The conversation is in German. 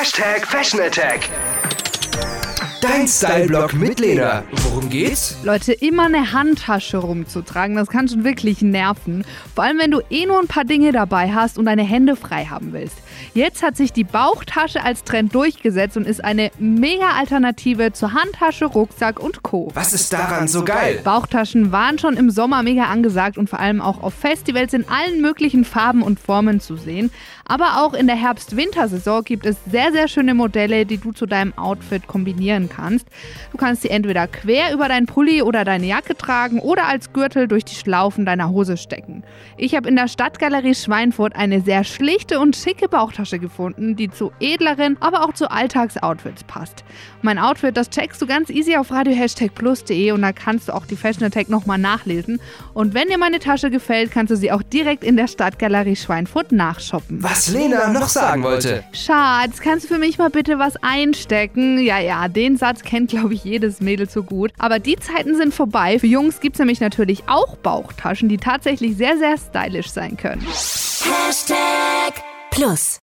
Hashtag Fashion Attack. Dein Style-Blog mit Lena. Worum geht's? Leute, immer eine Handtasche rumzutragen, das kann schon wirklich nerven. Vor allem, wenn du eh nur ein paar Dinge dabei hast und deine Hände frei haben willst. Jetzt hat sich die Bauchtasche als Trend durchgesetzt und ist eine mega Alternative zur Handtasche, Rucksack und Co. Was ist daran so geil? Bauchtaschen waren schon im Sommer mega angesagt und vor allem auch auf Festivals in allen möglichen Farben und Formen zu sehen. Aber auch in der Herbst-Wintersaison gibt es sehr, sehr schöne Modelle, die du zu deinem Outfit kombinieren kannst. Du kannst sie entweder quer über deinen Pulli oder deine Jacke tragen oder als Gürtel durch die Schlaufen deiner Hose stecken. Ich habe in der Stadtgalerie Schweinfurt eine sehr schlichte und schicke Bauchtasche gefunden, die zu edleren, aber auch zu Alltagsoutfits passt. Mein Outfit, das checkst du ganz easy auf radio-plus.de und da kannst du auch die Fashion Attack nochmal nachlesen. Und wenn dir meine Tasche gefällt, kannst du sie auch direkt in der Stadtgalerie Schweinfurt nachshoppen. Was Lena noch sagen wollte. Schatz, kannst du für mich mal bitte was einstecken? Ja, ja, den Satz kennt, glaube ich, jedes Mädel so gut. Aber die Zeiten sind vorbei. Für Jungs gibt es nämlich natürlich auch Bauchtaschen, die tatsächlich sehr, sehr stylisch sein können. Hashtag Plus.